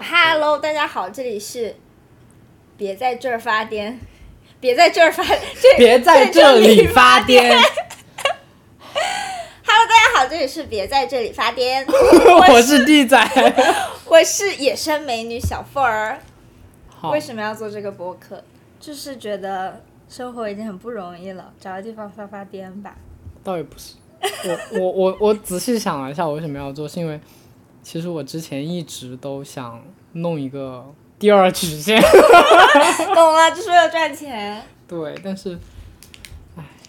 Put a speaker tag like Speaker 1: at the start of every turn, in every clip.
Speaker 1: Hello，大家好，这里是别在这儿发癫，别在这儿发，这
Speaker 2: 别在这里发癫。
Speaker 1: Hello，大家好，这里是别在这里发癫，
Speaker 2: 我是地仔。
Speaker 1: 我是野生美女小凤儿。为，什么要做这个播客？就是觉得生活已经很不容易了，找个地方发发癫吧。
Speaker 2: 倒也不是。我我我我仔细想了一下，我为什么要做，是因为其实我之前一直都想弄一个第二曲线。
Speaker 1: 懂了，就是为了赚钱。
Speaker 2: 对，但是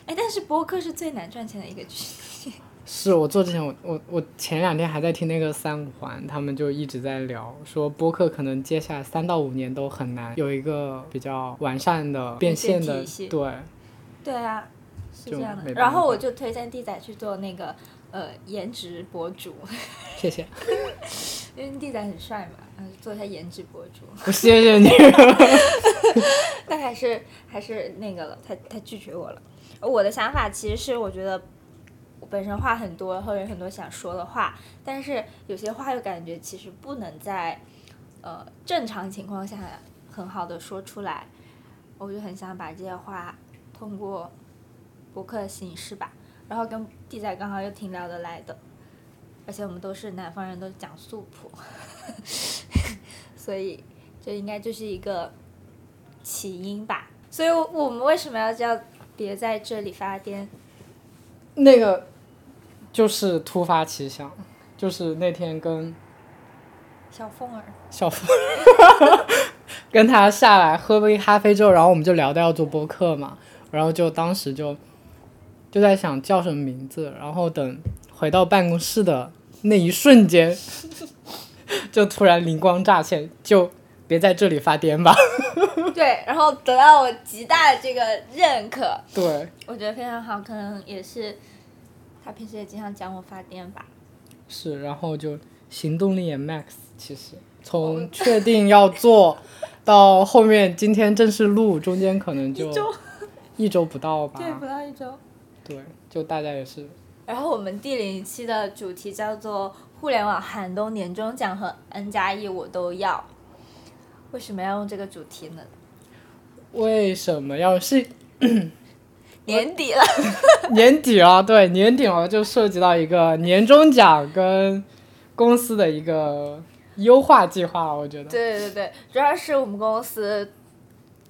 Speaker 1: 哎，但是播客是最难赚钱的一个剧。
Speaker 2: 是我做之前，我我我前两天还在听那个三五环，他们就一直在聊，说播客可能接下来三到五年都很难有一个比较完善的变现的
Speaker 1: 体系
Speaker 2: 对。
Speaker 1: 对啊，是这样的。然后我就推荐地仔去做那个呃颜值博主，
Speaker 2: 谢谢，
Speaker 1: 因为地仔很帅嘛，然后做一下颜值博主。
Speaker 2: 我谢谢你。
Speaker 1: 但还是还是那个了，他他拒绝我了。我的想法其实是，我觉得我我本身话很多，后有很多想说的话，但是有些话又感觉其实不能在呃正常情况下很好的说出来，我就很想把这些话通过博客形式吧，然后跟地仔刚好又挺聊得来的，而且我们都是南方人，都讲素朴，所以这应该就是一个起因吧。所以，我们为什么要叫别在这里发癫？
Speaker 2: 那个就是突发奇想，就是那天跟
Speaker 1: 小凤儿，
Speaker 2: 小凤儿 跟他下来喝杯咖啡之后，然后我们就聊到要做播客嘛，然后就当时就就在想叫什么名字，然后等回到办公室的那一瞬间，就突然灵光乍现，就别在这里发癫吧。
Speaker 1: 对，然后得到我极大的这个认可，
Speaker 2: 对，
Speaker 1: 我觉得非常好，可能也是他平时也经常讲我发癫吧。
Speaker 2: 是，然后就行动力也 max，其实从确定要做 到后面今天正式录，中间可能就
Speaker 1: 一周，
Speaker 2: 不到吧。
Speaker 1: 对，不到一周。
Speaker 2: 对，就大家也是
Speaker 1: 然后我们第零期的主题叫做“互联网寒冬年终奖和 N 加一我都要”。为什么要用这个主题呢？
Speaker 2: 为什么要是
Speaker 1: 年底了，
Speaker 2: 年底了？对，年底了就涉及到一个年终奖跟公司的一个优化计划，我觉得。
Speaker 1: 对对对，主要是我们公司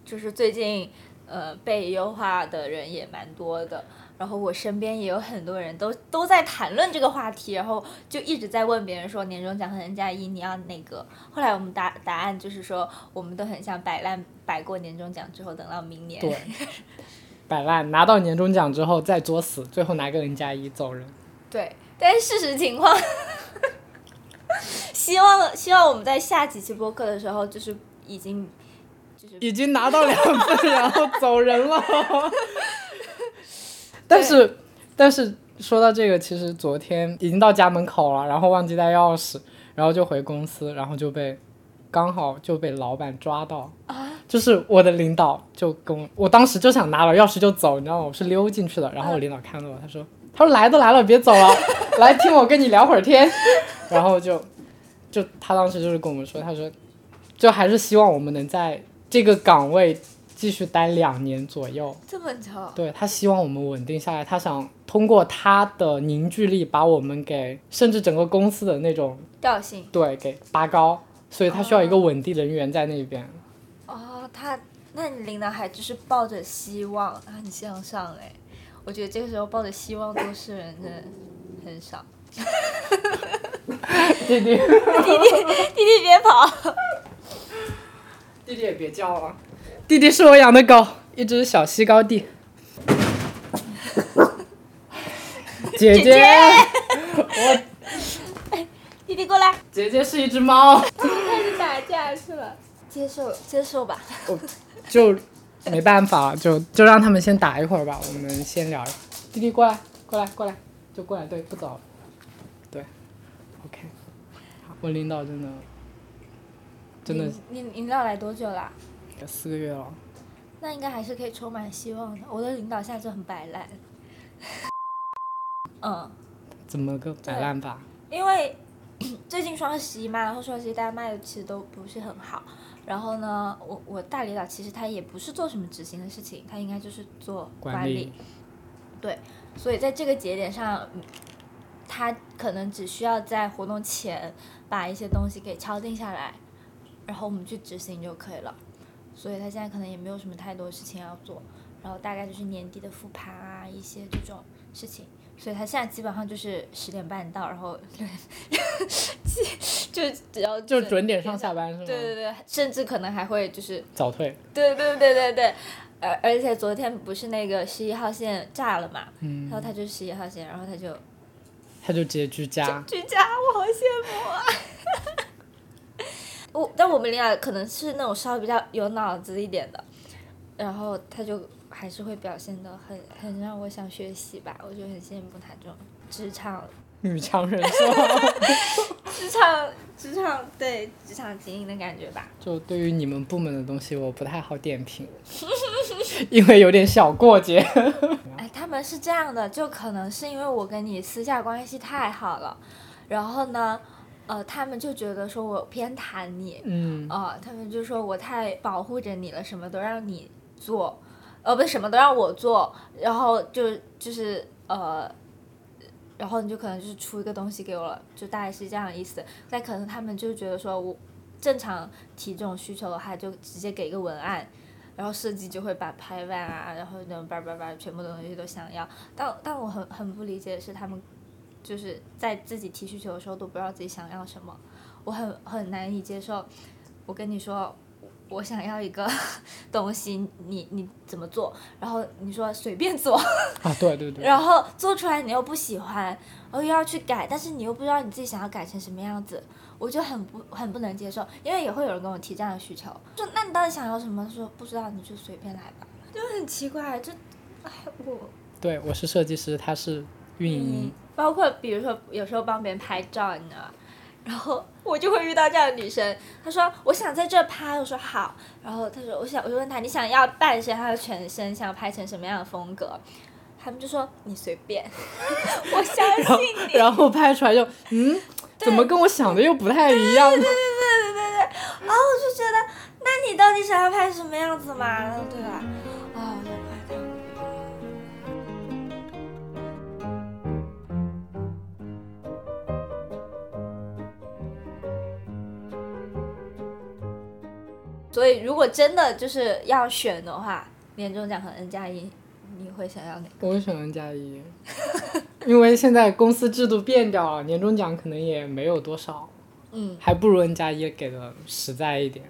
Speaker 1: 就是最近呃被优化的人也蛮多的，然后我身边也有很多人都都在谈论这个话题，然后就一直在问别人说年终奖和 N 加一你要哪个？后来我们答答案就是说我们都很想摆烂，摆过年终奖之后等到明年。
Speaker 2: 对，摆烂拿到年终奖之后再作死，最后拿个 N 加一走人。
Speaker 1: 对，但是事实情况，希望希望我们在下几期播客的时候，就是已经就是
Speaker 2: 已经拿到两份，然后走人了。但是，但是说到这个，其实昨天已经到家门口了，然后忘记带钥匙，然后就回公司，然后就被刚好就被老板抓到。就是我的领导就跟我，我当时就想拿了钥匙就走，你知道吗？我是溜进去的，然后我领导看到我，他说：“他说来都来了，别走了，来听我跟你聊会儿天。”然后就就他当时就是跟我们说，他说就还是希望我们能在这个岗位继续待两年左右。
Speaker 1: 这么久。
Speaker 2: 对他希望我们稳定下来，他想通过他的凝聚力把我们给，甚至整个公司的那种
Speaker 1: 调性
Speaker 2: 对给拔高，所以他需要一个稳定人员在那边。
Speaker 1: 哦，他那你领导还就是抱着希望，啊，很向上哎，我觉得这个时候抱着希望做事人真的很少。
Speaker 2: 弟弟，
Speaker 1: 弟弟弟弟别跑！
Speaker 2: 弟弟也别叫了，弟弟是我养的狗，一只小西高地。姐
Speaker 1: 姐姐
Speaker 2: 我
Speaker 1: 弟弟过来，
Speaker 2: 姐姐是一只猫，
Speaker 1: 开始打架去了。接受接受吧。
Speaker 2: 就没办法，就就让他们先打一会儿吧，我们先聊。弟弟过来，过来，过来，就过来，对，不走了，对，OK。好我领导真的真的
Speaker 1: 你你领导来多久啦？
Speaker 2: 四个月了，
Speaker 1: 那应该还是可以充满希望的。我的领导现在就很摆烂，嗯，
Speaker 2: 怎么个摆烂法？
Speaker 1: 因为 最近双十一嘛，然后双十一大家卖的其实都不是很好。然后呢，我我大领导其实他也不是做什么执行的事情，他应该就是做管
Speaker 2: 理。
Speaker 1: 对，所以在这个节点上，他可能只需要在活动前把一些东西给敲定下来，然后我们去执行就可以了。所以他现在可能也没有什么太多事情要做，然后大概就是年底的复盘啊，一些这种事情。所以他现在基本上就是十点半到，然后就只要
Speaker 2: 就准点上下班是吗？
Speaker 1: 对对对，甚至可能还会就是
Speaker 2: 早退。
Speaker 1: 对对对对对，而而且昨天不是那个十一号线炸了嘛，
Speaker 2: 然
Speaker 1: 后他就十一号线，然后他就
Speaker 2: 他就直接居家。
Speaker 1: 居家，我好羡慕啊！我但我们领导可能是那种稍微比较有脑子一点的，然后他就。还是会表现的很很让我想学习吧，我就很羡慕他这种职场
Speaker 2: 女强人是吧？
Speaker 1: 职场职场对职场精英的感觉吧。
Speaker 2: 就对于你们部门的东西，我不太好点评，因为有点小过节。
Speaker 1: 哎，他们是这样的，就可能是因为我跟你私下关系太好了，然后呢，呃，他们就觉得说我偏袒你，
Speaker 2: 嗯，
Speaker 1: 啊，他们就说我太保护着你了，什么都让你做。呃，不是什么都让我做，然后就就是呃，然后你就可能就是出一个东西给我了，就大概是这样的意思。但可能他们就觉得说我正常提这种需求的话，就直接给一个文案，然后设计就会把排版啊，然后那种叭叭叭全部的东西都想要。但但我很很不理解的是，他们就是在自己提需求的时候都不知道自己想要什么，我很很难以接受。我跟你说。我想要一个 东西，你你怎么做？然后你说随便做
Speaker 2: 啊，对对对。
Speaker 1: 然后做出来你又不喜欢，然后又要去改，但是你又不知道你自己想要改成什么样子，我就很不很不能接受。因为也会有人跟我提这样的需求，就那你到底想要什么？说不知道你就随便来吧，就很奇怪。就哎我，
Speaker 2: 对我是设计师，他是运营，
Speaker 1: 包括比如说有时候帮别人拍照，你知道。然后 我就会遇到这样的女生，她说我想在这拍，我说好。然后她说我想，我就问她你想要半身还是全身，想要拍成什么样的风格？他们就说你随便，我相信
Speaker 2: 你。然后拍出来就嗯，怎么跟我想的又不太一样？
Speaker 1: 对对对对对对。然后我就觉得，那你到底想要拍什么样子嘛？对吧？所以，如果真的就是要选的话，年终奖和 N 加一，你会想要哪个？
Speaker 2: 我会选 N 加一，因为现在公司制度变掉了，年终奖可能也没有多少，
Speaker 1: 嗯，
Speaker 2: 还不如 N 加一给的实在一点，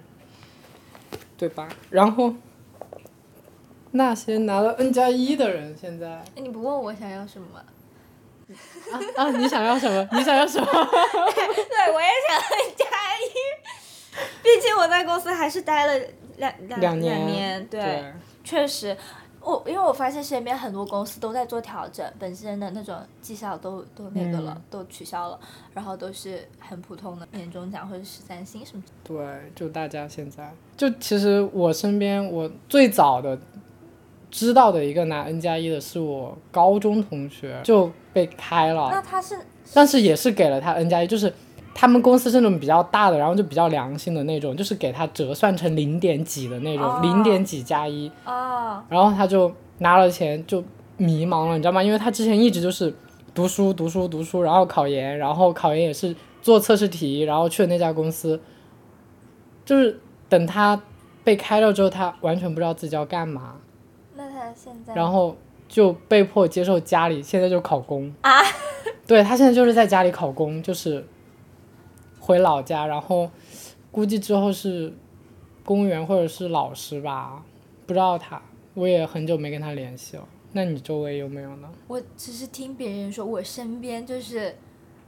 Speaker 2: 对吧？然后那些拿了 N 加一的人，现在，
Speaker 1: 你不问我想要什么？
Speaker 2: 啊啊！你想要什么？你想要什么？
Speaker 1: 对，我也想 N 加一。毕竟我在公司还是待了两两两
Speaker 2: 年，
Speaker 1: 对，确实，我因为我发现身边很多公司都在做调整，本身的那种绩效都都那个了，都取消了，然后都是很普通的年终奖或者十三薪什么。
Speaker 2: 对，就大家现在，就其实我身边我最早的知道的一个拿 N 加一的是我高中同学就被开了，
Speaker 1: 那他是，
Speaker 2: 但是也是给了他 N 加一，就是。他们公司是那种比较大的，然后就比较良心的那种，就是给他折算成零点几的那种，零点几加一。然后他就拿了钱就迷茫了，你知道吗？因为他之前一直就是读书读书读书，然后考研，然后考研也是做测试题，然后去了那家公司。就是等他被开了之后，他完全不知道自己要干嘛。
Speaker 1: 那他现在？
Speaker 2: 然后就被迫接受家里，现在就考公。
Speaker 1: 啊？
Speaker 2: 对他现在就是在家里考公，就是。回老家，然后估计之后是公务员或者是老师吧，不知道他，我也很久没跟他联系了。那你周围有没有呢？
Speaker 1: 我只是听别人说，我身边就是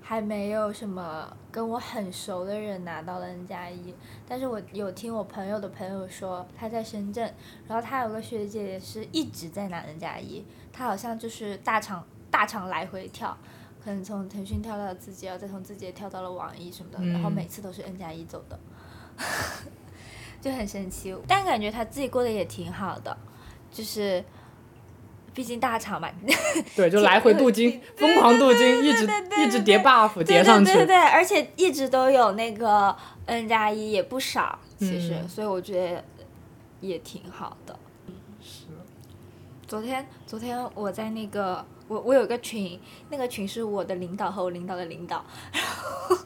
Speaker 1: 还没有什么跟我很熟的人拿到了 N 加一，但是我有听我朋友的朋友说，他在深圳，然后他有个学姐也是一直在拿 N 加一，他好像就是大厂大厂来回跳。可能从腾讯跳到自己，然后再从字节跳到了网易什么的，然后每次都是 N 加一走的，就很神奇。但感觉他自己过得也挺好的，就是毕竟大厂嘛，
Speaker 2: 对，就来回镀金，疯狂镀金，一直一直叠 buff 叠上去。
Speaker 1: 对对对，而且一直都有那个 N 加一也不少，其实，所以我觉得也挺好的。
Speaker 2: 是。
Speaker 1: 昨天昨天我在那个我我有个群，那个群是我的领导和我领导的领导，然 后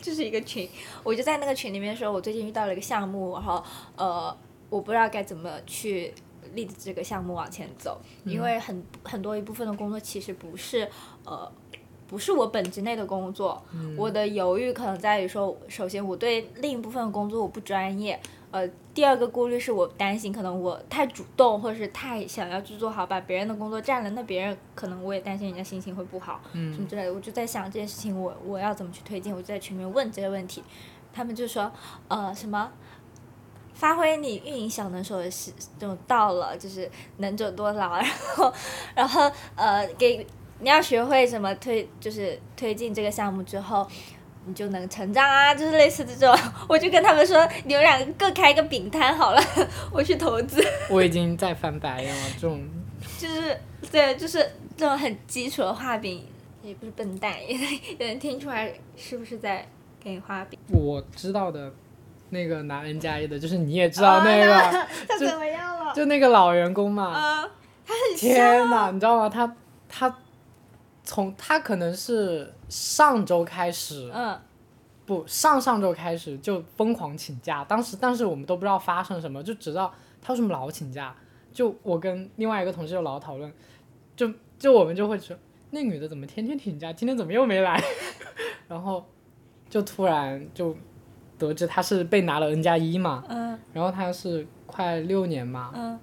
Speaker 1: 就是一个群，我就在那个群里面说，我最近遇到了一个项目，然后呃，我不知道该怎么去。立这个项目往前走，因为很很多一部分的工作其实不是呃不是我本职内的工作，我的犹豫可能在于说，首先我对另一部分的工作我不专业，呃，第二个顾虑是我担心可能我太主动或者是太想要去做好，把别人的工作占了，那别人可能我也担心人家心情会不好，什么之类的，我就在想这件事情我我要怎么去推进，我就在群里面问这些问题，他们就说呃什么。发挥你运营小能手的时，就到了，就是能者多劳，然后，然后呃，给你要学会什么推，就是推进这个项目之后，你就能成长啊，就是类似这种，我就跟他们说，你们两个各开一个饼摊好了，我去投资。
Speaker 2: 我已经在翻白眼了，这种。
Speaker 1: 就是对，就是这种很基础的画饼，也不是笨蛋，也也能听出来是不是在给你画饼。
Speaker 2: 我知道的。那个拿 N 加一的，就是你也知道那个，
Speaker 1: 他怎么样了？
Speaker 2: 就那个老员工嘛。
Speaker 1: 啊，他很
Speaker 2: 天呐，你知道吗？他他从他可能是上周开始，
Speaker 1: 嗯，
Speaker 2: 不上上周开始就疯狂请假。当时但是我们都不知道发生什么，就知道他为什么老请假。就我跟另外一个同事就老讨论，就就我们就会说，那女的怎么天天请假，今天怎么又没来？然后就突然就。得知她是被拿了 N 加一嘛，
Speaker 1: 嗯，
Speaker 2: 然后她是快六年嘛，
Speaker 1: 嗯，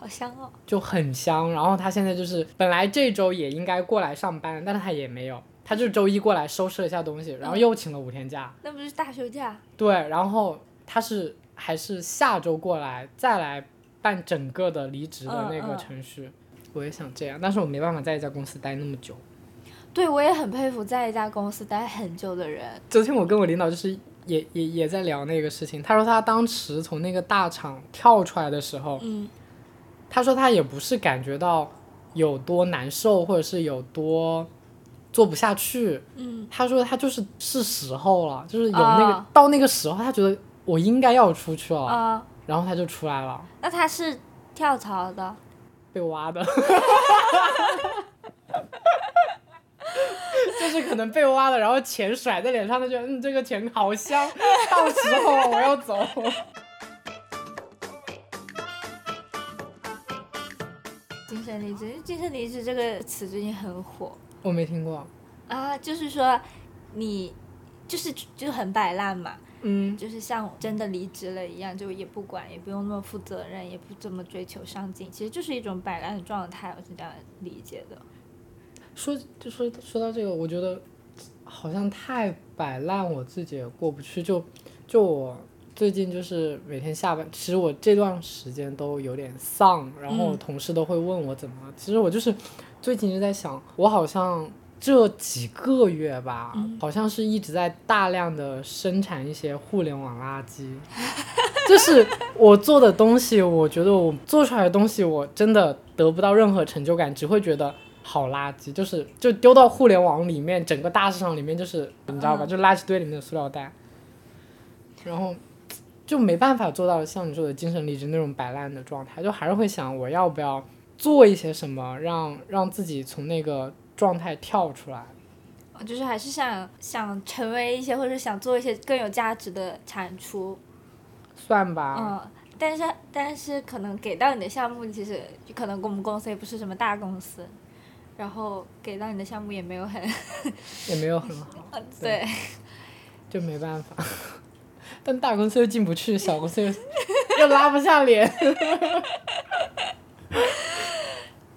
Speaker 1: 好香哦，
Speaker 2: 就很香。然后他现在就是本来这周也应该过来上班，但是他也没有，他就周一过来收拾了一下东西，然后又请了五天假。
Speaker 1: 那不是大休假？
Speaker 2: 对，然后他是还是下周过来再来办整个的离职的那个程序。我也想这样，但是我没办法在一家公司待那么久。
Speaker 1: 对，我也很佩服在一家公司待很久的人。
Speaker 2: 昨天我跟我领导就是。也也也在聊那个事情。他说他当时从那个大厂跳出来的时候，
Speaker 1: 嗯，
Speaker 2: 他说他也不是感觉到有多难受，或者是有多做不下去，
Speaker 1: 嗯，
Speaker 2: 他说他就是是时候了，就是有那个到那个时候，他觉得我应该要出去了，然后他就出来了。
Speaker 1: 那他是跳槽的，
Speaker 2: 被挖的。就是可能被挖了，然后钱甩在脸上，他觉得嗯，这个钱好香，到时候我要走。
Speaker 1: 神离职，精神离职这个词最近很火。
Speaker 2: 我没听过。
Speaker 1: 啊，就是说，你就是就很摆烂嘛，
Speaker 2: 嗯，
Speaker 1: 就是像真的离职了一样，就也不管，也不用那么负责任，也不怎么追求上进，其实就是一种摆烂的状态，我是这样理解的。
Speaker 2: 说就说说到这个，我觉得好像太摆烂，我自己也过不去。就就我最近就是每天下班，其实我这段时间都有点丧，然后同事都会问我怎么。其实我就是最近就在想，我好像这几个月吧，好像是一直在大量的生产一些互联网垃圾。就是我做的东西，我觉得我做出来的东西，我真的得不到任何成就感，只会觉得。好垃圾，就是就丢到互联网里面，整个大市场里面就是你知道吧，就垃圾堆里面的塑料袋，然后就没办法做到像你说的精神励志那种摆烂的状态，就还是会想我要不要做一些什么，让让自己从那个状态跳出来。
Speaker 1: 就是还是想想成为一些，或者想做一些更有价值的产出。
Speaker 2: 算吧。
Speaker 1: 嗯，但是但是可能给到你的项目，其实可能我们公司也不是什么大公司。然后给到你的项目也没有很，
Speaker 2: 也没有很好，
Speaker 1: 对，
Speaker 2: 就没办法，但大公司又进不去，小公司又又拉不下脸。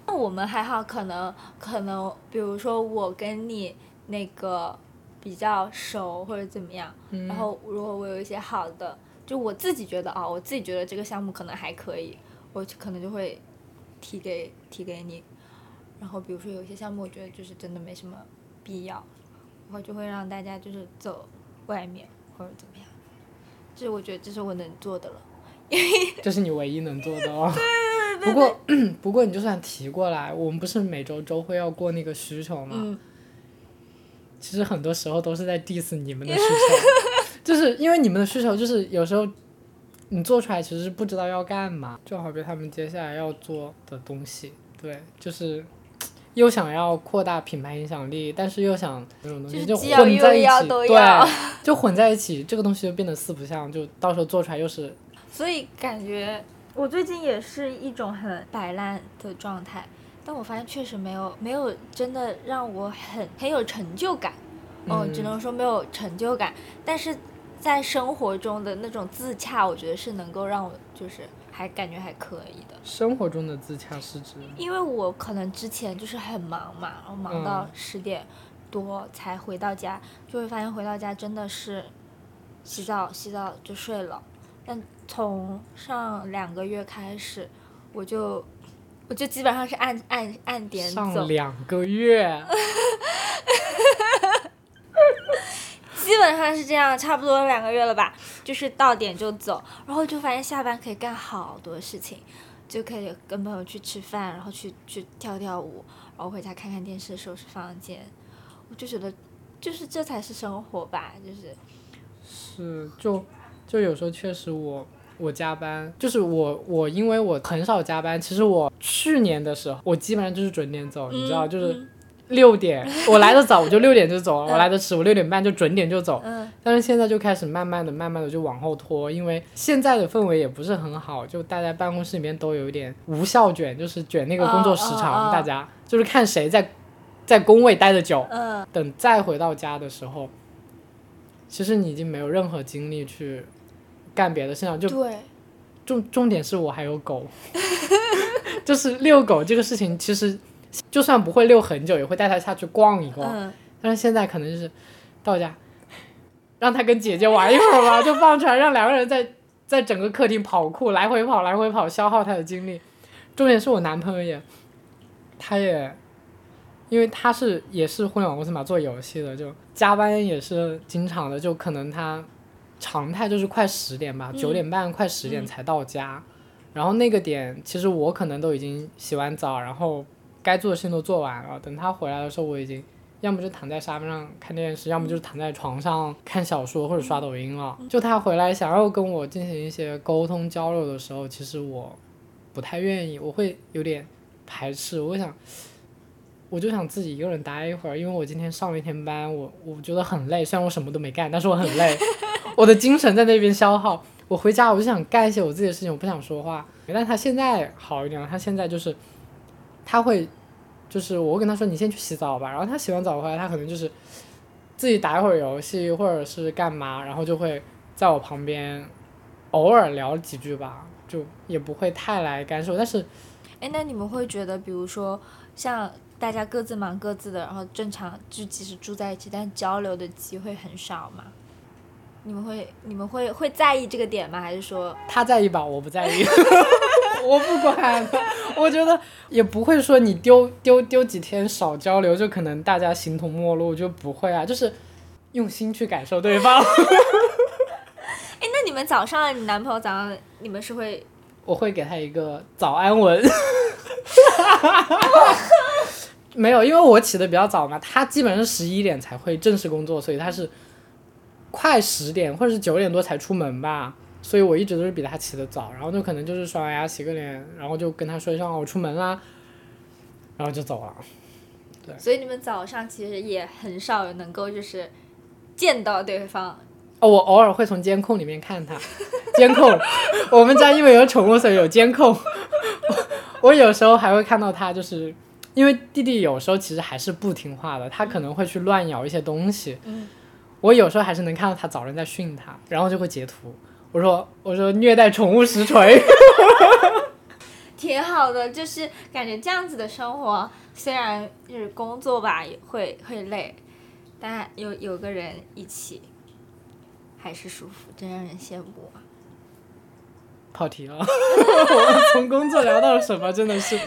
Speaker 1: 那我们还好，可能可能，比如说我跟你那个比较熟或者怎么样，然后如果我有一些好的，就我自己觉得啊，我自己觉得这个项目可能还可以，我可能就会提给提给你。然后，比如说有些项目，我觉得就是真的没什么必要，我就会让大家就是走外面或者怎么样。这我觉得这是我能做的了，因为
Speaker 2: 这是你唯一能做的哦。
Speaker 1: 对对对
Speaker 2: 不过 不过你就算提过来，我们不是每周周会要过那个需求吗？
Speaker 1: 嗯，
Speaker 2: 其实很多时候都是在 diss 你们的需求，就是因为你们的需求就是有时候你做出来其实是不知道要干嘛，就好比他们接下来要做的东西，对，就是又想要扩大品牌影响力，但是又想这种东西就
Speaker 1: 就是既要
Speaker 2: 混在一起，
Speaker 1: 又要都要
Speaker 2: 对，就混在一起，这个东西就变得四不像，就到时候做出来又是
Speaker 1: 所以感觉我最近也是一种很摆烂的状态，但我发现确实没有没有真的让我很很有成就感，哦，只
Speaker 2: 嗯。
Speaker 1: 能说没有成就感，但是在生活中的那种自洽，我觉得是能够让我就是还感觉还可以的。
Speaker 2: 生活中的自洽是指，
Speaker 1: 因为我可能之前就是很忙嘛，然后忙到
Speaker 2: 嗯
Speaker 1: 十点多才回到家，就会发现回到家真的是洗澡洗澡就睡了。但从上两个月开始，我就我就基本上是按按按点走
Speaker 2: 上，两个月，
Speaker 1: 基本上是这样，差不多两个月了吧，就是到点就走，然后就发现下班可以干好多事情，就可以跟朋友去吃饭，然后去去跳跳舞，然后回家看看电视，收拾房间，我就觉得，就是这才是生活吧，就是。
Speaker 2: 是就就有时候确实我我加班，就是我我因为我很少加班，其实我去年的时候我基本上就是准点走，你知道，就是
Speaker 1: 嗯
Speaker 2: 六点我来的早我就六点就走了，我来的迟我六点半就准点就走，
Speaker 1: 嗯。
Speaker 2: 但是现在就开始慢慢的慢慢的就往后拖，因为现在的氛围也不是很好，就大家办公室里面都有一点无效卷，就是卷那个工作时长，大家就是看谁在在工位待的久，
Speaker 1: 嗯。
Speaker 2: 等再回到家的时候，其实你已经没有任何精力去干别的事情，就
Speaker 1: 对，
Speaker 2: 重重点是我还有狗，就是遛狗这个事情，其实就算不会遛很久，也会带他下去逛一逛。
Speaker 1: 嗯
Speaker 2: 但是现在可能就是到家，让他跟姐姐玩一会儿吧，就放出来，让两个人在在整个客厅跑酷，来回跑，来回跑，消耗他的精力。重点是我男朋友也，他也，因为他是也是互联网公司嘛，做游戏的，就加班也是经常的，就可能他常态就是快十点吧，九、点半快十点才到家。然后那个点，其实我可能都已经洗完澡，然后该做的事情都做完了。等他回来的时候，我已经要么就躺在沙发上看电视，要么就是躺在床上看小说或者刷抖音了。就他回来想要跟我进行一些沟通交流的时候，其实我不太愿意，我会有点排斥。我想，我就想自己一个人待一会儿，因为我今天上了一天班，我我觉得很累，虽然我什么都没干，但是我很累，我的精神在那边消耗。我回家我就想干一些我自己的事情，我不想说话。但他现在好一点了，他现在就是他会，就是我跟他说你先去洗澡吧，然后他洗完澡回来，他可能就是自己打一会儿游戏或者是干嘛，然后就会在我旁边偶尔聊几句吧，就也不会太来干涉。但是
Speaker 1: 哎，那你们会觉得，比如说像大家各自忙各自的，然后正常就即使住在一起，但交流的机会很少吗？你们会你们会会在意这个点吗？还是说，
Speaker 2: 他在意吧，我不在意，我不管。我觉得也不会说你丢丢丢几天少交流，就可能大家形同陌路，就不会啊，就是用心去感受对方。
Speaker 1: 哎，那你们早上，你男朋友早上，你们是会
Speaker 2: 我会给他一个早安文。没有，因为我起的比较早嘛，他基本上十一点才会正式工作，所以他是快十点或者是九点多才出门吧，所以我一直都是比他起的早，然后就可能就是刷完牙洗个脸，然后就跟他说一声哦我出门啦，然后就走了。
Speaker 1: 对所以你们早上其实也很少能够就是见到对方。
Speaker 2: 哦，我偶尔会从监控里面看他，监控，我们家因为有宠物，所以有监控。我 我有时候还会看到他，就是因为弟弟有时候其实还是不听话的，他可能会去乱咬一些东西。
Speaker 1: 嗯
Speaker 2: 我有时候还是能看到他早上在训他，然后就会截图。我说我说虐待宠物实锤，
Speaker 1: 挺好的，就是感觉这样子的生活，虽然就是工作吧也会会累，但有有个人一起，还是舒服，真让人羡慕啊！
Speaker 2: 跑题了。我们从工作聊到了什么？真的是。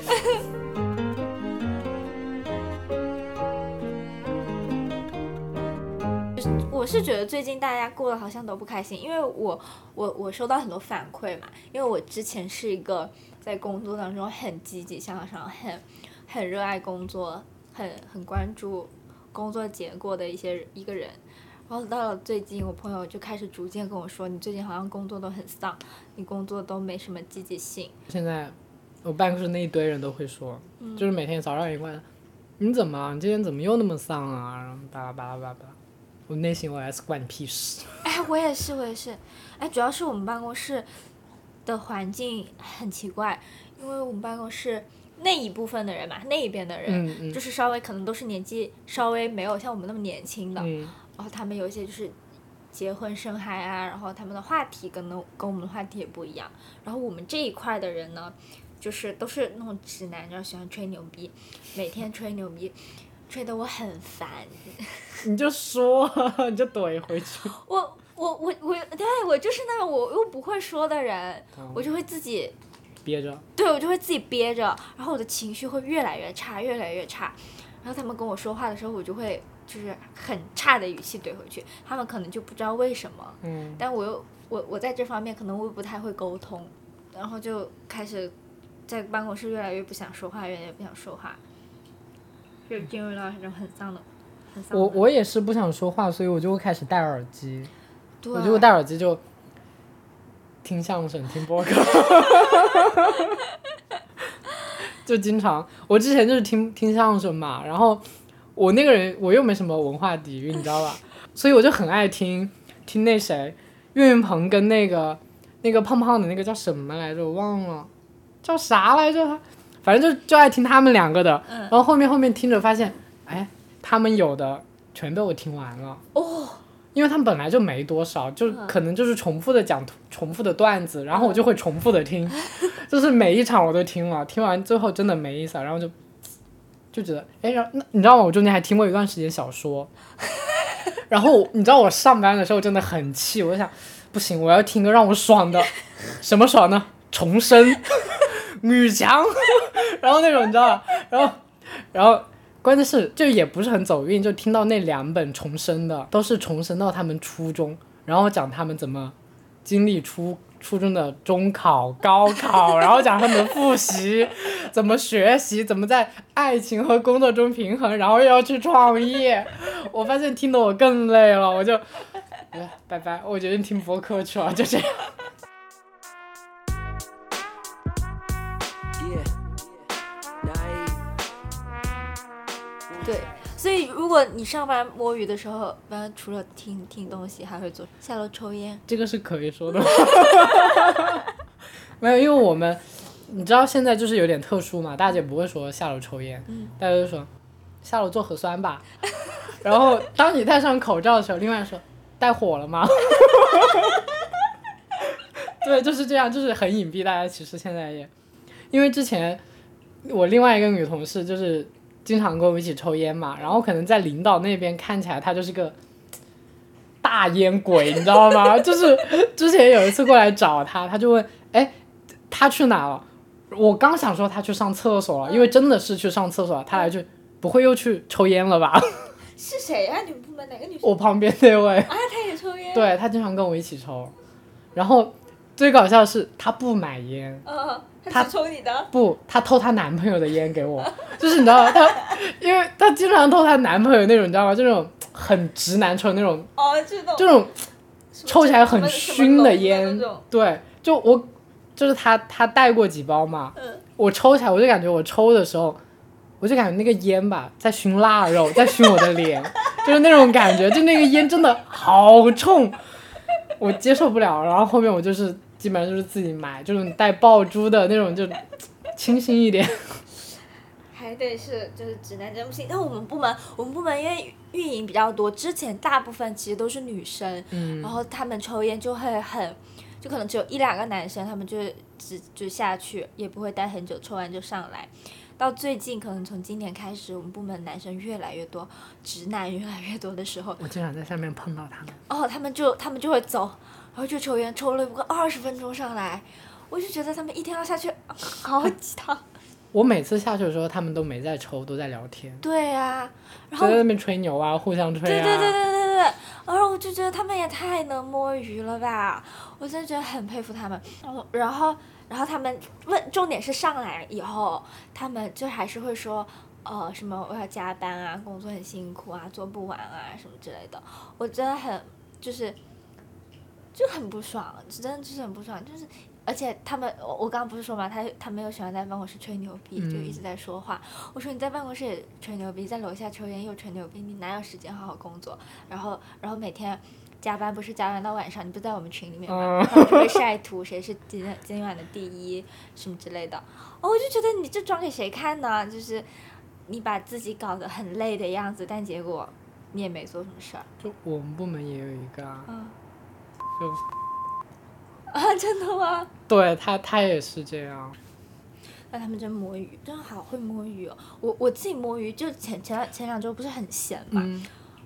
Speaker 1: 我是觉得最近大家过得好像都不开心，因为我我我收到很多反馈嘛，因为我之前是一个在工作当中很积极向上、很很热爱工作、很很关注工作结果的一些一个人，然后到了最近，我朋友就开始逐渐跟我说，你最近好像工作都很丧，你工作都没什么积极性。
Speaker 2: 现在我办公室那一堆人都会说，就是每天早上一问，你怎么，你今天怎么又那么丧啊？然后巴拉巴拉巴拉，我内心 OS 关你屁事。
Speaker 1: 哎，我也是，我也是。哎，主要是我们办公室的环境很奇怪，因为我们办公室那一部分的人嘛，那一边的人，
Speaker 2: 嗯嗯
Speaker 1: 就是稍微可能都是年纪稍微没有像我们那么年轻的，
Speaker 2: 嗯
Speaker 1: 然后他们有一些就是结婚生孩啊，然后他们的话题跟能跟我们的话题也不一样。然后我们这一块的人呢，就是都是那种直男，然后喜欢吹牛逼，每天吹牛逼，吹得我很烦。
Speaker 2: 你就说，你就怼回去。
Speaker 1: 我我我我，对我就是那种我又不会说的人，
Speaker 2: 嗯
Speaker 1: 我就会自己
Speaker 2: 憋着，
Speaker 1: 对我就会自己憋着，然后我的情绪会越来越差，越来越差。然后他们跟我说话的时候，我就会就是很差的语气怼回去，他们可能就不知道为什么，
Speaker 2: 嗯，
Speaker 1: 但我又我我在这方面可能我又不太会沟通，然后就开始在办公室越来越不想说话，越来越不想说话，就进入到一种很丧的很丧的。
Speaker 2: 我我也是不想说话，所以我就会开始戴耳机，
Speaker 1: 对。
Speaker 2: 我就会戴耳机就听相声、听播客，就经常我之前就是听听相声嘛，然后我那个人我又没什么文化底蕴，你知道吧？所以我就很爱听听那谁岳云鹏跟那个那个胖胖的那个叫什么来着，我忘了叫啥来着，反正就就爱听他们两个的，然后后面后面听着发现，哎，他们有的全被我听完了。
Speaker 1: 哦，
Speaker 2: 因为他们本来就没多少，就可能就是重复的讲重复的段子，然后我就会重复的听，就是每一场我都听了，听完最后真的没意思了，然后就就觉得，哎，然后那你知道吗？我中间还听过一段时间小说，然后你知道我上班的时候真的很气，我就想，不行，我要听个让我爽的，什么爽呢？重生，女强，然后那种你知道吧？然后，然后。关键是就也不是很走运，就听到那两本重生的，都是重生到他们初中，然后讲他们怎么经历初初中的中考、高考，然后讲他们复习，怎么学习，怎么在爱情和工作中平衡，然后又要去创业。我发现听得我更累了，我就，拜拜，我决定听播客去了，就这样。
Speaker 1: 所以如果你上班摸鱼的时候，一般除了听听东西，还会做下楼抽烟。
Speaker 2: 这个是可以说的吗？没有，因为我们你知道现在就是有点特殊嘛，大家也不会说下楼抽烟，
Speaker 1: 嗯
Speaker 2: 大家就说下楼做核酸吧。然后当你戴上口罩的时候，另外说带火了吗？对，就是这样，就是很隐蔽。大家其实现在也，因为之前我另外一个女同事就是经常跟我们一起抽烟嘛，然后可能在领导那边看起来他就是个大烟鬼，你知道吗？就是之前有一次过来找他，他就问，哎，他去哪了？我刚想说他去上厕所了，因为真的是去上厕所了，他来句不会又去抽烟了吧？
Speaker 1: 是谁呀、你们部门哪个女生？
Speaker 2: 我旁边那位。
Speaker 1: 啊，他也抽烟。。
Speaker 2: 对他经常跟我一起抽，然后最搞笑的是她不买烟，
Speaker 1: 嗯，
Speaker 2: 她
Speaker 1: 抽你的。
Speaker 2: 不，她偷她男朋友的烟给我，就是你知道吗？她因为她经常偷她男朋友那种，你知道吗？这种很直男抽的那种，
Speaker 1: 哦，这种。
Speaker 2: 这种抽起来很熏的烟对，就我就是她，她带过几包嘛，
Speaker 1: 嗯
Speaker 2: 我抽起来我就感觉我抽的时候，我就感觉那个烟吧在熏腊肉，在熏我的脸，就是那种感觉，就那个烟真的好冲，我接受不了。然后后面我就是基本上就是自己买，这种带爆珠的那种就清新一点。
Speaker 1: 还得是就是直男真不行。但我们部门，我们部门因为运营比较多，之前大部分其实都是女生，
Speaker 2: 嗯
Speaker 1: 然后他们抽烟就会很，就可能只有一两个男生，他们就只就下去，也不会待很久，抽完就上来。到最近，可能从今年开始，我们部门男生越来越多，直男越来越多的时候，
Speaker 2: 我经常在下面碰到他们。
Speaker 1: 哦，他们就他们就会走，然后就抽烟，抽了不过二十分钟上来，我就觉得他们一天要下去 好几趟。
Speaker 2: 我每次下去的时候，他们都没在抽，都在聊天，
Speaker 1: 对呀、然后
Speaker 2: 就在那边吹牛啊，互相吹啊。
Speaker 1: 对对对对对对，然后我就觉得他们也太能摸鱼了吧，我真的觉得很佩服他们。哦然后，然后他们问，重点是上来以后，他们就还是会说，呃，什么我要加班啊，工作很辛苦啊，做不完啊，什么之类的。我真的很就是就很不爽，真的就是很不爽，就是。而且他们，我我刚刚不是说嘛，他他没有喜欢在办公室吹牛逼，就一直在说话。我说你在办公室也吹牛逼，在楼下抽烟又吹牛逼，你哪有时间好好工作？然后然后每天加班不是加班到晚上，你不在我们群里面吗？他们就会晒图，谁是今天今晚的第一什么之类的。哦，我就觉得你这装给谁看呢？就是你把自己搞得很累的样子，但结果你也没做什么事儿。
Speaker 2: 就我们部门也有一个啊，
Speaker 1: 嗯
Speaker 2: 就
Speaker 1: 啊，真的吗？
Speaker 2: 对他他也是这样。
Speaker 1: 那他们真摸鱼，真的好会摸鱼哦！我我自己摸鱼，就前前两前两周不是很闲嘛，
Speaker 2: 嗯，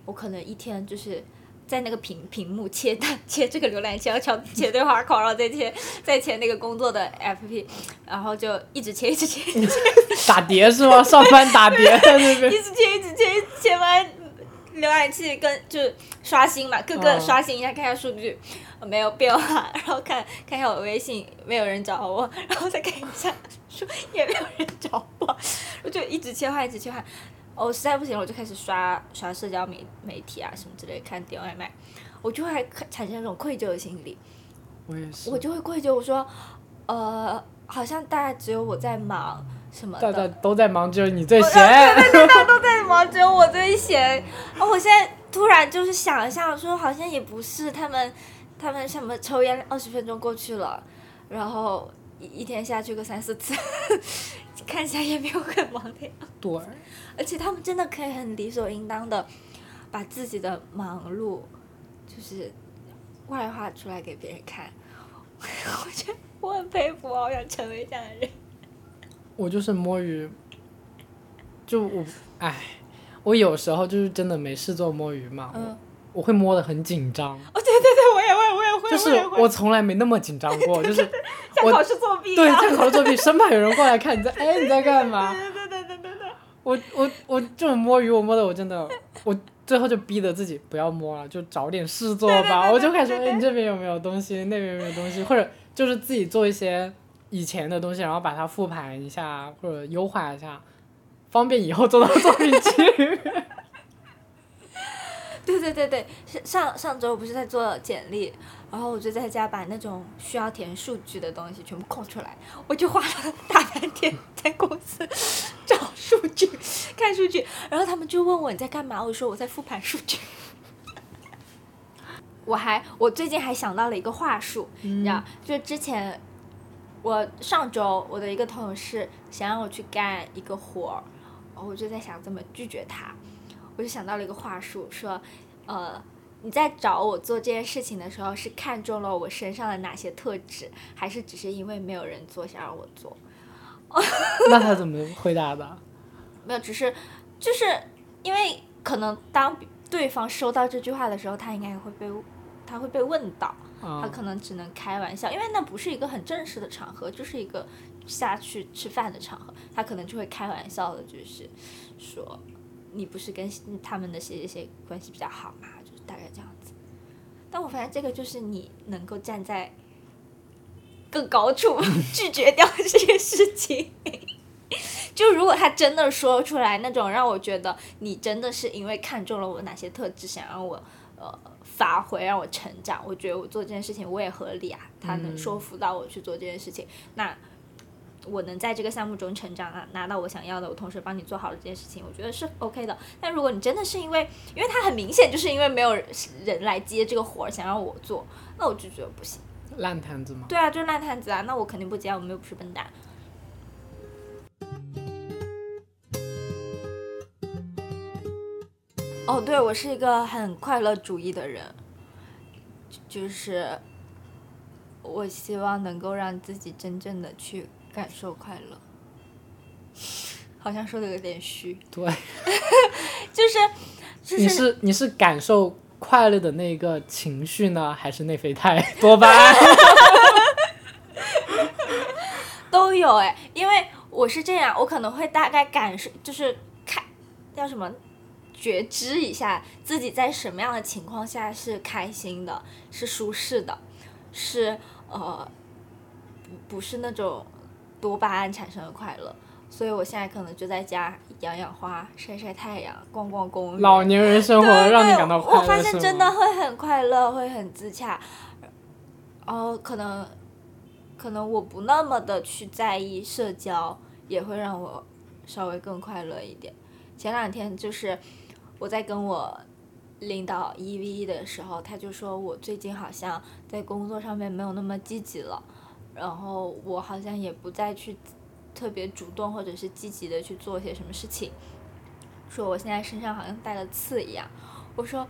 Speaker 1: 我可能一天就是在那个屏屏幕切断 切这个浏览器，然后切切对话框，然后再切 再切那个工作的 APP，然后就一直切一直切一直切
Speaker 2: 打碟是吗？上班打碟。
Speaker 1: 一直切一直切，一直切完浏览器跟就是刷新嘛，各个
Speaker 2: 嗯
Speaker 1: 刷新一下看一下数据呃没有变化，然后看看一下我的微信没有人找我，然后再看一下说也没有人找我，我就一直切换一直切换。哦，实在不行了，我就开始刷刷社交媒媒体啊什么之类，看点外卖，我就会产生一种愧疚的心理，
Speaker 2: 我也是
Speaker 1: 我。就会愧疚，我说，呃，好像大家只有我在忙什么的，
Speaker 2: 大家都在忙，只有你最闲。
Speaker 1: 在忙，只有我最闲。哦，我现在突然就是想一下，说好像也不是他们，他们什么抽烟二十分钟过去了，然后一一天下去个三四次，看起来也没有很忙的样子。
Speaker 2: 对，
Speaker 1: 而且他们真的可以很理所应当的把自己的忙碌，就是外化出来给别人看。我觉得我很佩服，我好想成为这样的人。
Speaker 2: 我就是摸鱼，就我，唉，我有时候就是真的没事做摸鱼嘛，
Speaker 1: 嗯，
Speaker 2: 我我会摸的很紧张，
Speaker 1: 哦，对对对，我也会，我也会，
Speaker 2: 就是
Speaker 1: 我
Speaker 2: 从来没那么紧张过，就是我
Speaker 1: 像考试作弊一
Speaker 2: 对
Speaker 1: 样。
Speaker 2: 在考试作弊，生怕有人过来看你在，哎你在干嘛？
Speaker 1: 对对对对对对。
Speaker 2: 我我我这种摸鱼，我摸的我真的，我最后就逼得自己不要摸了，就找点事做吧。我就开始说，哎，你这边有没有东西？那边有没有东西？或者就是自己做一些以前的东西，然后把它复盘一下，或者优化一下，方便以后做到作品集 里面。
Speaker 1: 对对对对，上上周我不是在做简历，然后我就在家把那种需要填数据的东西全部空出来，我就花了大半天在公司找数据、看数据，然后他们就问我你在干嘛，我说我在复盘数据。我还我最近还想到了一个话术，你知道，就之前我上周我的一个同事想让我去干一个活儿，我就在想怎么拒绝他。我就想到了一个话术，说，呃，你在找我做这件事情的时候，是看中了我身上的哪些特质，还是只是因为没有人做想让我做？
Speaker 2: 那他怎么回答的？
Speaker 1: 没有，只是就是因为可能当对方收到这句话的时候，他应该会被他会被问到，他，可能只能开玩笑，因为那不是一个很正式的场合，就是一个下去吃饭的场合，他可能就会开玩笑的，就是说你不是跟他们的谁谁谁关系比较好嘛，就是大概这样子。但我发现这个就是你能够站在更高处 拒绝掉这些事情。就如果他真的说出来那种让我觉得你真的是因为看中了我哪些特质，想让我呃发挥，让我成长，我觉得我做这件事情我也合理啊，他能说服到我去做这件事情，那我能在这个项目中成长啊，拿到我想要的，我同时帮你做好了这件事情，我觉得是 OK 的。但如果你真的是因为，因为他很明显就是因为没有人来接这个活儿，想让我做，那我就觉得不行。
Speaker 2: 烂摊子嘛。
Speaker 1: 对啊，就是烂摊子啊，那我肯定不接啊，我们又不是笨蛋。哦，对，我是一个很快乐主义的人，就就是我希望能够让自己真正的去感受快乐，好像说的有点虚，
Speaker 2: 对，
Speaker 1: 就是就是
Speaker 2: 你是你是感受快乐的那个情绪呢，还是内啡肽、多巴胺？
Speaker 1: 都有哎，因为我是这样，我可能会大概感受，就是看叫什么觉知一下自己在什么样的情况下是开心的，是舒适的，是呃不不是那种多巴胺产生的快乐。所以我现在可能就在家养养花、晒晒太阳、逛逛公园。
Speaker 2: 老年人生活让你感到快乐
Speaker 1: 我发现真的会很快乐，会很自洽。然后，可能可能我不那么的去在意社交，也会让我稍微更快乐一点。前两天就是我在跟我领导一 v 一的时候，他就说我最近好像在工作上面没有那么积极了，然后我好像也不再去特别主动或者是积极的去做些什么事情，说我现在身上好像带了刺一样。我说，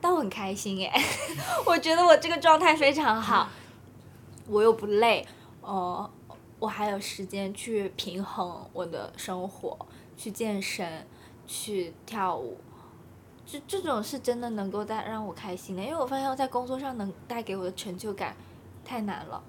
Speaker 1: 但我很开心耶，我觉得我这个状态非常好，我又不累，呃，我还有时间去平衡我的生活，去健身，去跳舞。这这种是真的能够带让我开心的，因为我发现我在工作上能带给我的成就感太难了，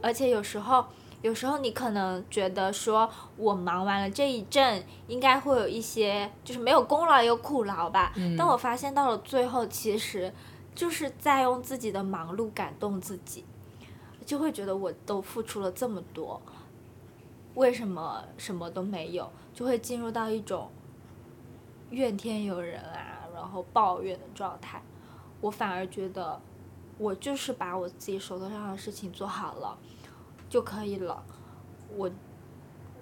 Speaker 1: 而且有时候，有时候你可能觉得说我忙完了这一阵，应该会有一些就是没有功劳也有苦劳吧，
Speaker 2: 嗯
Speaker 1: 但我发现到了最后，其实就是在用自己的忙碌感动自己，就会觉得我都付出了这么多，为什么什么都没有？就会进入到一种怨天尤人啊，然后抱怨的状态。我反而觉得，我就是把我自己手头上的事情做好了就可以了。我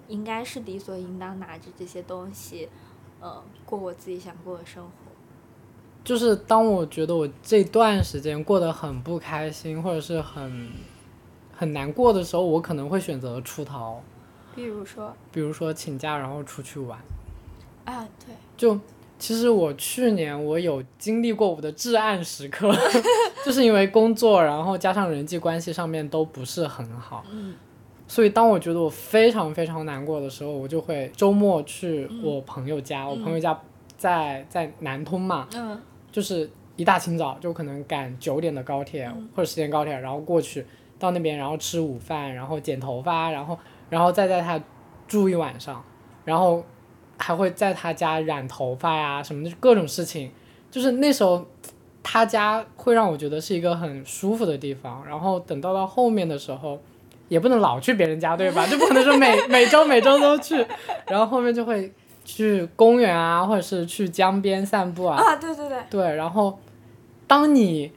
Speaker 1: 应该是理所应当拿着这些东西，呃，过我自己想过的生活。
Speaker 2: 就是当我觉得我这段时间过得很不开心，或者是很很难过的时候，我可能会选择出逃，
Speaker 1: 比如说，
Speaker 2: 比如说请假然后出去玩。
Speaker 1: 啊，对，
Speaker 2: 就其实我去年我有经历过我的至暗时刻，就是因为工作，然后加上人际关系上面都不是很好，
Speaker 1: 嗯。
Speaker 2: 所以当我觉得我非常非常难过的时候，我就会周末去我朋友家，我朋友家在在南通嘛，
Speaker 1: 嗯。
Speaker 2: 就是一大清早就可能赶九点的高铁、或者十点高铁，然后过去到那边，然后吃午饭，然后剪头发，然后然后再在他住一晚上，然后还会在他家染头发呀什么的各种事情，就是那时候他家会让我觉得是一个很舒服的地方，然后等到到后面的时候。也不能老去别人家，对吧？就不可能说每每周每周都去，然后后面就会去公园啊，或者是去江边散步啊，
Speaker 1: 啊，对对对，
Speaker 2: 对，然后当你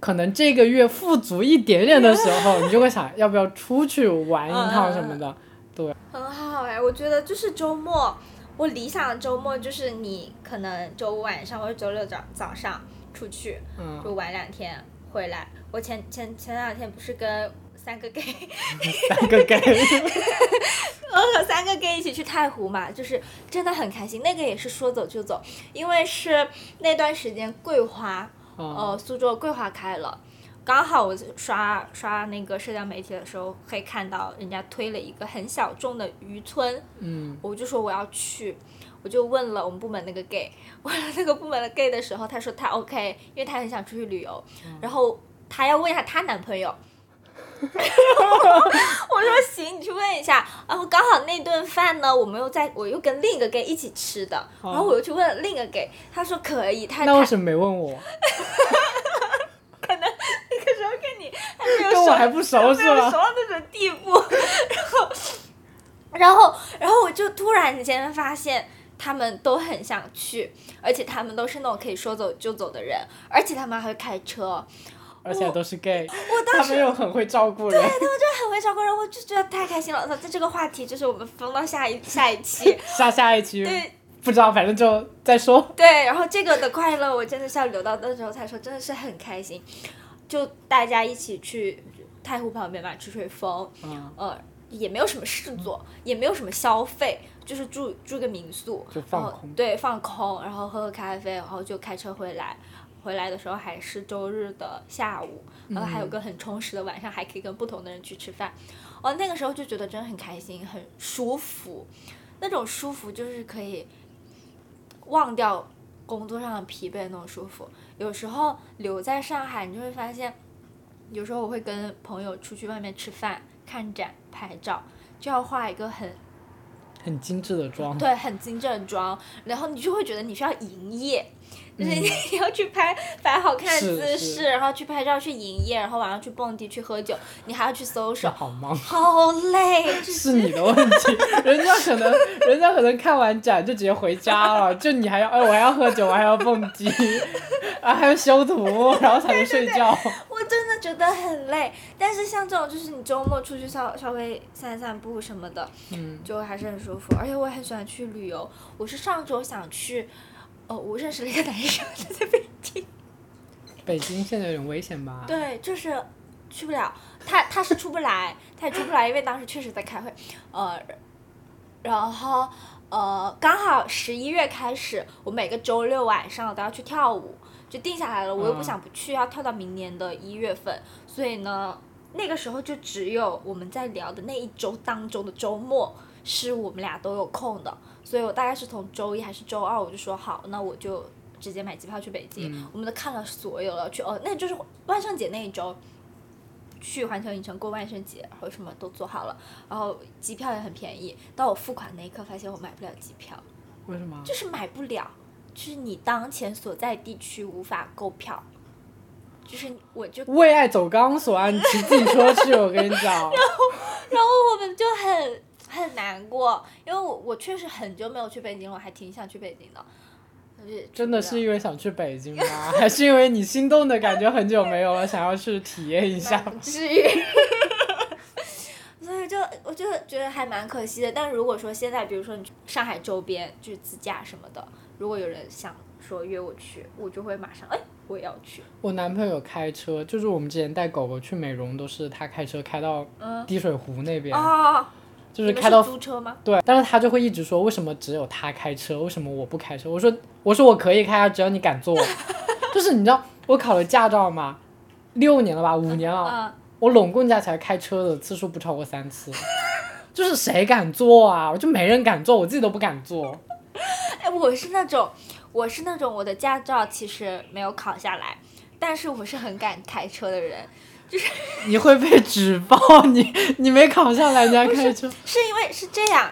Speaker 2: 可能这个月富足一点点的时候，你就会想要不要出去玩一趟什么的。
Speaker 1: 对很好哎，我觉得就是周末，我理想的周末就是你可能周五晚上或者周六早早上出去，
Speaker 2: 嗯，
Speaker 1: 就玩两天回来。我前前前两天不是跟三个 gay
Speaker 2: 三个 gay，
Speaker 1: 我和三个 gay 一起去太湖嘛，就是真的很开心。那个也是说走就走，因为是那段时间桂花，
Speaker 2: 哦
Speaker 1: 呃，苏州桂花开了，刚好我刷刷那个社交媒体的时候，可以看到人家推了一个很小众的渔村，
Speaker 2: 嗯，
Speaker 1: 我就说我要去，我就问了我们部门那个 gay，问了那个部门的 gay 的时候，他说他 OK，因为他很想出去旅游，然后他要问一下他男朋友。我说行，你去问一下。然后刚好那顿饭呢，我们又在，我又跟另一个 gay 一起吃的，然后我又去问了另一个 gay，他说可以，他他
Speaker 2: 那为什么没问我？
Speaker 1: 跟
Speaker 2: 我还不熟是吧？
Speaker 1: 熟到那种地步，然后，然后，然后我就突然间发现他们都很想去，而且他们都是那种可以说走就走的人，而且他们还会开车，
Speaker 2: 而且都是 gay，
Speaker 1: 我当时
Speaker 2: 他们又很会照顾人。
Speaker 1: 对，他们就很会照顾人，我就觉得太开心了。那这个话题就是我们分到下一下一期，
Speaker 2: 下下一期
Speaker 1: 对
Speaker 2: 不知道，反正就再说。
Speaker 1: 对，然后这个的快乐我真的是要留到那时候才说，真的是很开心，就大家一起去太湖旁边嘛，吹吹风，
Speaker 2: 嗯，
Speaker 1: 呃，也没有什么事做，也没有什么消费，就是住住个民宿，
Speaker 2: 就放空
Speaker 1: 对，放空，然后喝喝咖啡，然后就开车回来。回来的时候还是周日的下午，然后还有个很充实的晚上，还可以跟不同的人去吃饭。哦，那个时候就觉得真的很开心，很舒服，那种舒服就是可以忘掉工作上的疲惫那种舒服。有时候留在上海，你就会发现，有时候我会跟朋友出去外面吃饭、看展、拍照，就要化一个很
Speaker 2: 很精致的妆。
Speaker 1: 对，很精致的妆，然后你就会觉得你需要营业，就是你 要去拍摆好看的姿势，然后去拍照去营业，然后晚上去蹦迪去喝酒，你还要去搜
Speaker 2: 是
Speaker 1: 手，
Speaker 2: 好忙，
Speaker 1: 好累，是
Speaker 2: 你的问题。人家可能，人家可能看完展就直接回家了，就你还要，哎，我还要喝酒，我还要蹦迪，啊，还要修图，然后才能睡觉。
Speaker 1: 我真的觉得很累。但是像这种就是你周末出去稍稍微散散步什么的，
Speaker 2: 嗯，
Speaker 1: 就还是很舒服，而且我很喜欢去旅游。我是上周想去，呃，我认识了一个男生，他在北京。
Speaker 2: 北京现在有点危险吧？
Speaker 1: 对，就是去不了，他他是出不来，他也出不来，因为当时确实在开会，呃，然后呃，刚好十一月开始，我每个周六晚上都要去跳舞，就定下来了，我又不
Speaker 2: 嗯
Speaker 1: 想不去，要跳到明年的一月份，所以呢，那个时候就只有我们在聊的那一周当中的周末是我们俩都有空的，所以我大概是从周一还是周二我就说好，那我就直接买机票去北京，
Speaker 2: 嗯
Speaker 1: 我们都看了所有了，去哦，那就是万圣节那一周。去环球影城过万圣节，然后什么都做好了，然后机票也很便宜。到我付款那一刻，发现我买不了机票，
Speaker 2: 为什么？
Speaker 1: 就是买不了，就是你当前所在地区无法购票，就是我就，
Speaker 2: 为爱走钢索啊！你骑自行车去，我跟你讲。
Speaker 1: 然后然后我们就很很难过，因为我我确实很久没有去北京了，我还挺想去北京的，
Speaker 2: 真的是因为想去北京吗？还是因为你心动的感觉很久没有了，想要去体验一下？
Speaker 1: 至于。所以就我就觉得还蛮可惜的，但如果说现在，比如说你去上海周边就是自驾什么的，如果有人想说约我去，我就会马上哎，我也要去。
Speaker 2: 我男朋友开车，就是我们之前带狗狗去美容，都是他开车开到
Speaker 1: 嗯
Speaker 2: 滴水湖那边，
Speaker 1: 哦，
Speaker 2: 就是开到
Speaker 1: 租车吗？
Speaker 2: 对，但是他就会一直说为什么只有他开车，为什么我不开车？我说我说我可以开啊，只要你敢坐。就是你知道我考了驾照嘛，六年了吧，五年了，
Speaker 1: 嗯，
Speaker 2: 我拢共加起来开车的次数不超过三次。就是谁敢坐啊？我就没人敢坐，我自己都不敢坐。
Speaker 1: 哎，我是那种，我是那种我的驾照其实没有考下来，但是我是很敢开车的人，
Speaker 2: 你会被举报，你你没考上来，人家开车，
Speaker 1: 是因为是这样，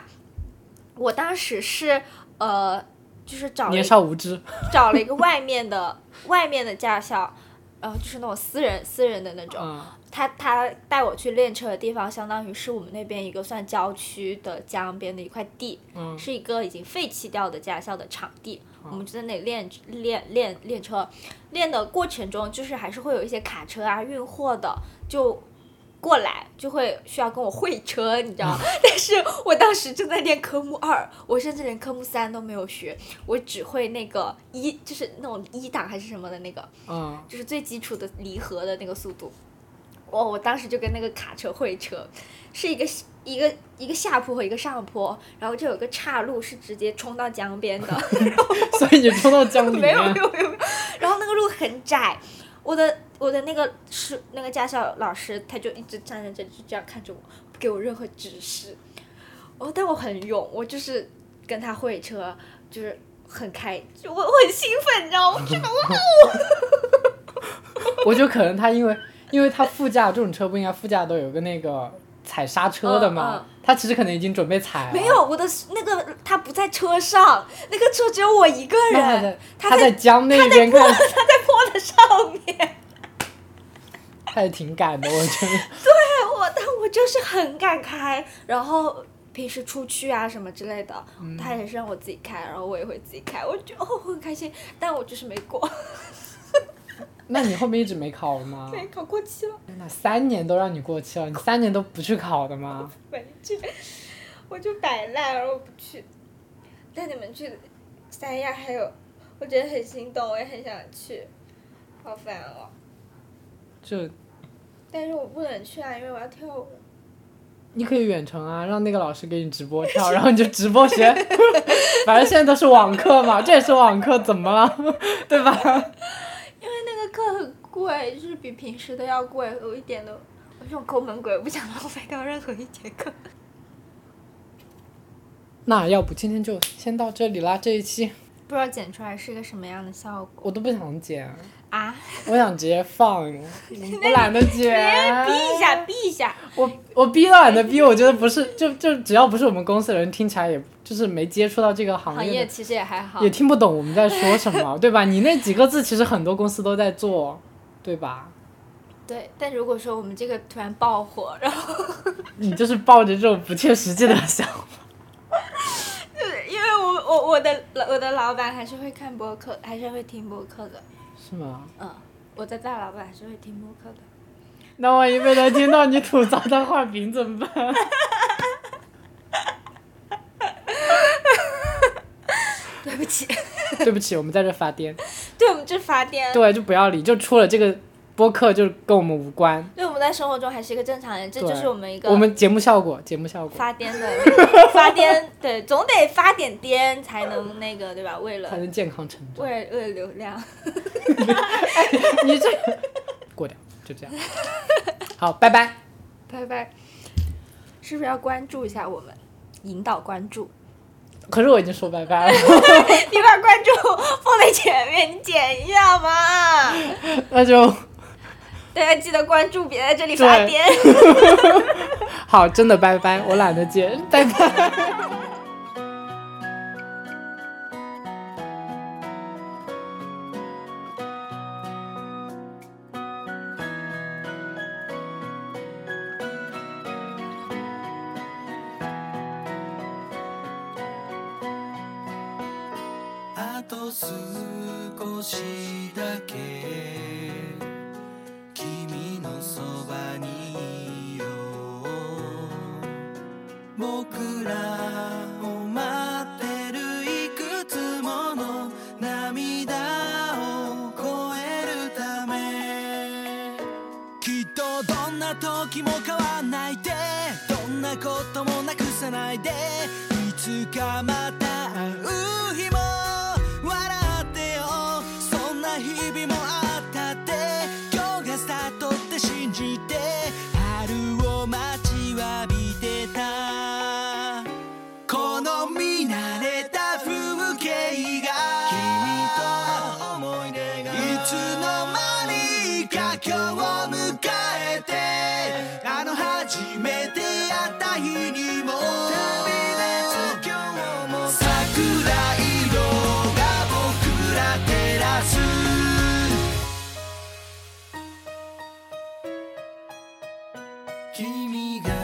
Speaker 1: 我当时是呃，就是找了
Speaker 2: 年少无知。
Speaker 1: 找了一个外面的外面的驾校，然后就是那种私人私人的那种，
Speaker 2: 嗯
Speaker 1: 他他带我去练车的地方，相当于是我们那边一个算郊区的江边的一块地，
Speaker 2: 嗯
Speaker 1: 是一个已经废弃掉的驾校的场地，我们就在那里练练练练车，练的过程中就是还是会有一些卡车啊运货的就。过来就会需要跟我会车，你知道吗？但是我当时正在练科目二，我甚至连科目三都没有学，我只会那个一，就是那种一档还是什么的那个，
Speaker 2: 嗯，
Speaker 1: 就是最基础的离合的那个速度。我我当时就跟那个卡车会车，是一个一个一个下坡和一个上坡，然后就有个岔路是直接冲到江边的，
Speaker 2: 所以你冲到江里
Speaker 1: 没有没，有没有，没有然后那个路很窄，我的我的那个是那个驾校老师他就一直站在这里就这样看着我，不给我任何指示。哦，但我很勇，我就是跟他会车，就是很开，就我我很兴奋，你知道吗？我觉得
Speaker 2: 我就可能他因为因为他副驾这种车不应该副驾都有个那个踩刹车的嘛，
Speaker 1: 嗯嗯
Speaker 2: 他其实可能已经准备踩了，
Speaker 1: 没有，我的那个他不在车上，那个车只有我一个人
Speaker 2: 他在，江那边看，
Speaker 1: 他在坡的上面。
Speaker 2: 他也挺敢的，我觉得。
Speaker 1: 对我但我就是很敢开，然后平时出去啊什么之类的，
Speaker 2: 嗯
Speaker 1: 他也是让我自己开，然后我也会自己开，我觉得哦我很开心，但我就是没过，
Speaker 2: 那你后面一直没考了吗？
Speaker 1: 没考过期了，
Speaker 2: 那三年都让你过期了，你三年都不去考的吗？
Speaker 1: 没去，我就摆烂，然后不去。带你们去三亚，还有我觉得很心动，我也很想去，好烦哦。
Speaker 2: 就
Speaker 1: 但是我不能去啊，因为我要跳舞。
Speaker 2: 你可以远程啊，让那个老师给你直播跳，然后你就直播学，反正现在都是网课嘛，这也是网课，怎么了？对吧？
Speaker 1: 因为那个课很贵，就是比平时的要贵，我一点都，我这种抠门鬼，不想浪费掉任何一节课。
Speaker 2: 那要不今天就先到这里啦，这一期
Speaker 1: 不知道剪出来是个什么样的效果
Speaker 2: 我都不想剪，
Speaker 1: 啊！
Speaker 2: 我想直接放，我懒得 剪。
Speaker 1: 逼一下，逼一下。
Speaker 2: 我我逼都懒得逼，我觉得不是，就就只要不是我们公司的人，听起来也就是没接触到这个行
Speaker 1: 行
Speaker 2: 业行，
Speaker 1: 业其实也还好
Speaker 2: 也。听不懂我们在说什么，对吧？你那几个字其实很多公司都在做，对吧？
Speaker 1: 对，但如果说我们这个突然爆火，然后
Speaker 2: 你就是抱着这种不切实际的想法。
Speaker 1: 我我我的我的老板还是会看播客，还是会听播客的。
Speaker 2: 是吗？
Speaker 1: 嗯，我的大老板还是会听播客的。
Speaker 2: 那万一被他听到你吐槽他画饼怎么办？
Speaker 1: 对不起，
Speaker 2: 对不起，我们在这发癫。
Speaker 1: 对我们这发癫。
Speaker 2: 对，就不要理，就出了这个播客就跟我们无关。
Speaker 1: 对，我们在生活中还是一个正常人，这就是我们一个
Speaker 2: 我们节目效果，节目效果
Speaker 1: 发癫的发癫，对，总得发点癫才能那个，对吧？为了
Speaker 2: 才能健康成长。
Speaker 1: 为了为了流量，
Speaker 2: 你这过掉，就这样。好，拜拜。
Speaker 1: 拜拜。是不是要关注一下我们，引导关注？
Speaker 2: 可是我已经说拜拜了，
Speaker 1: 你把关注放在前面，你剪一下嘛。
Speaker 2: 那就
Speaker 1: 大家记得关注，别在这里发癫。
Speaker 2: 好，真的拜拜，我懒得接，拜拜。
Speaker 3: 君が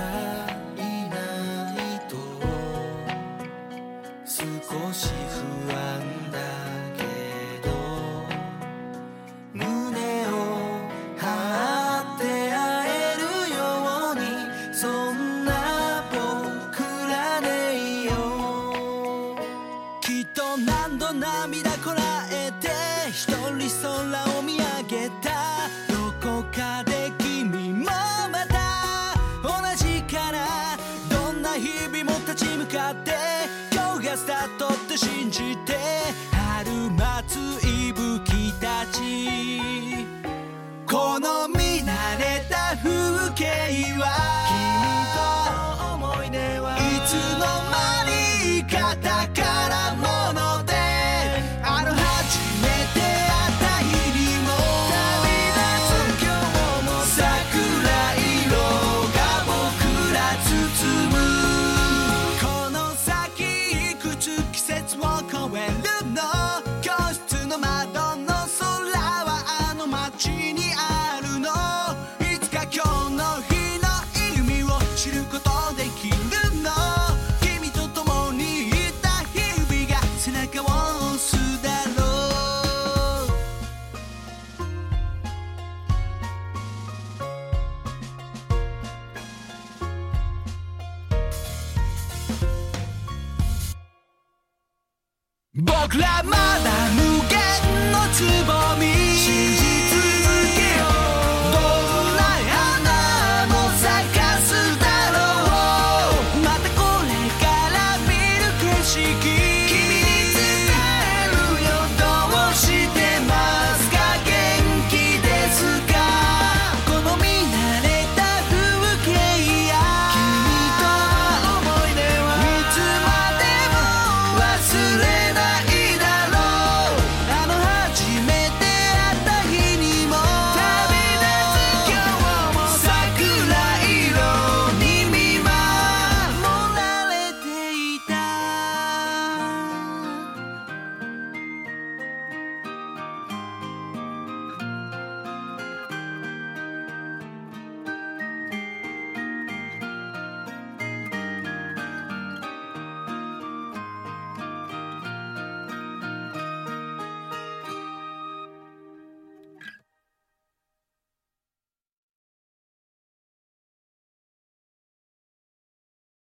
Speaker 3: 信じて春待つ息吹たち。この見慣れた風景は僕らまだ無限の壺